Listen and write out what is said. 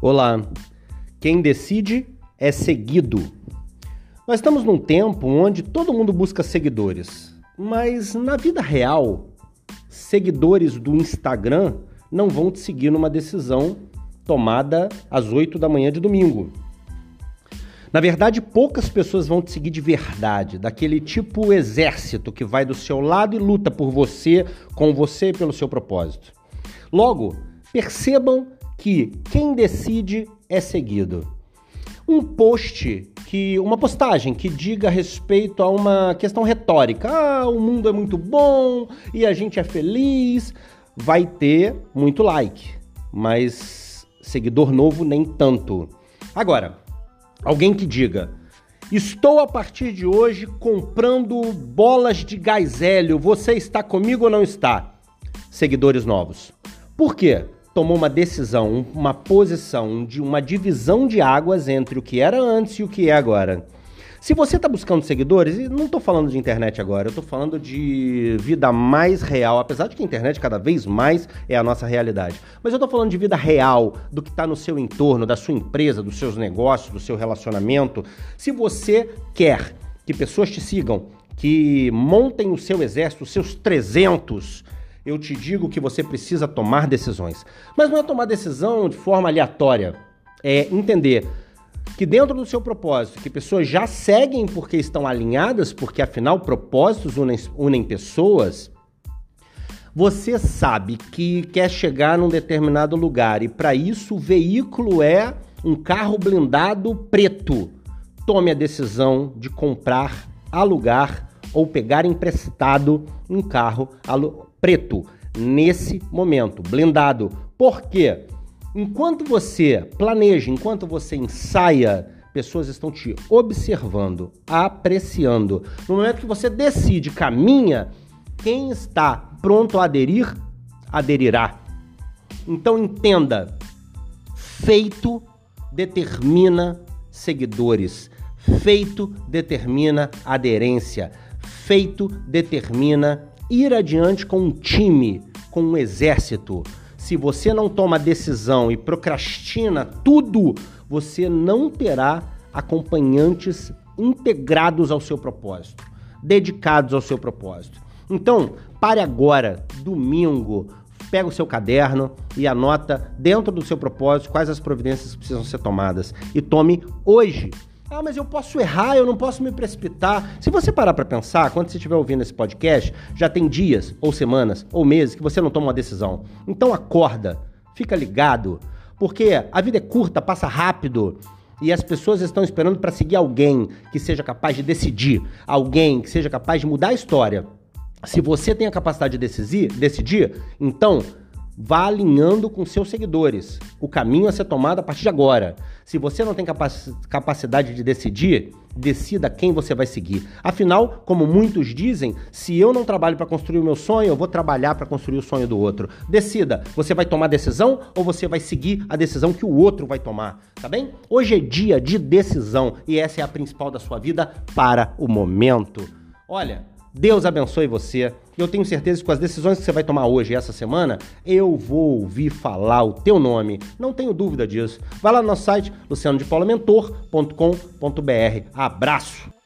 Olá, quem decide é seguido. Nós estamos num tempo onde todo mundo busca seguidores, mas na vida real, seguidores do Instagram não vão te seguir numa decisão tomada às 8 da manhã de domingo. Na verdade, poucas pessoas vão te seguir de verdade, daquele tipo exército que vai do seu lado e luta por você, com você pelo seu propósito. Logo, percebam que quem decide é seguido. Um post que uma postagem que diga a respeito a uma questão retórica, ah, o mundo é muito bom e a gente é feliz, vai ter muito like, mas seguidor novo nem tanto. Agora, alguém que diga: Estou a partir de hoje comprando bolas de gás hélio. Você está comigo ou não está? Seguidores novos. Por quê? Tomou uma decisão, uma posição de uma divisão de águas entre o que era antes e o que é agora. Se você está buscando seguidores, e não estou falando de internet agora, eu estou falando de vida mais real, apesar de que a internet cada vez mais é a nossa realidade. Mas eu estou falando de vida real, do que está no seu entorno, da sua empresa, dos seus negócios, do seu relacionamento. Se você quer que pessoas te sigam, que montem o seu exército, os seus 300 eu te digo que você precisa tomar decisões. Mas não é tomar decisão de forma aleatória. É entender que dentro do seu propósito, que pessoas já seguem porque estão alinhadas, porque afinal propósitos unem, unem pessoas, você sabe que quer chegar num determinado lugar e para isso o veículo é um carro blindado preto. Tome a decisão de comprar, alugar ou pegar emprestado um carro preto nesse momento, blindado. Por quê? Enquanto você planeja, enquanto você ensaia, pessoas estão te observando, apreciando. No momento que você decide, caminha, quem está pronto a aderir, aderirá. Então entenda: feito determina seguidores, feito determina aderência, feito determina ir adiante com um time, com um exército. Se você não toma decisão e procrastina tudo, você não terá acompanhantes integrados ao seu propósito, dedicados ao seu propósito. Então, pare agora, domingo, pega o seu caderno e anota dentro do seu propósito quais as providências precisam ser tomadas e tome hoje ah, mas eu posso errar, eu não posso me precipitar. Se você parar para pensar, quando você estiver ouvindo esse podcast, já tem dias, ou semanas, ou meses que você não toma uma decisão. Então acorda, fica ligado, porque a vida é curta, passa rápido. E as pessoas estão esperando para seguir alguém que seja capaz de decidir, alguém que seja capaz de mudar a história. Se você tem a capacidade de decidir, decidir então vá alinhando com seus seguidores. O caminho a ser tomado a partir de agora. Se você não tem capacidade de decidir, decida quem você vai seguir. Afinal, como muitos dizem, se eu não trabalho para construir o meu sonho, eu vou trabalhar para construir o sonho do outro. Decida, você vai tomar decisão ou você vai seguir a decisão que o outro vai tomar, tá bem? Hoje é dia de decisão e essa é a principal da sua vida para o momento. Olha, Deus abençoe você. Eu tenho certeza que com as decisões que você vai tomar hoje e essa semana, eu vou ouvir falar o teu nome. Não tenho dúvida disso. Vai lá no nosso site lucianodepaulamentor.com.br. Abraço!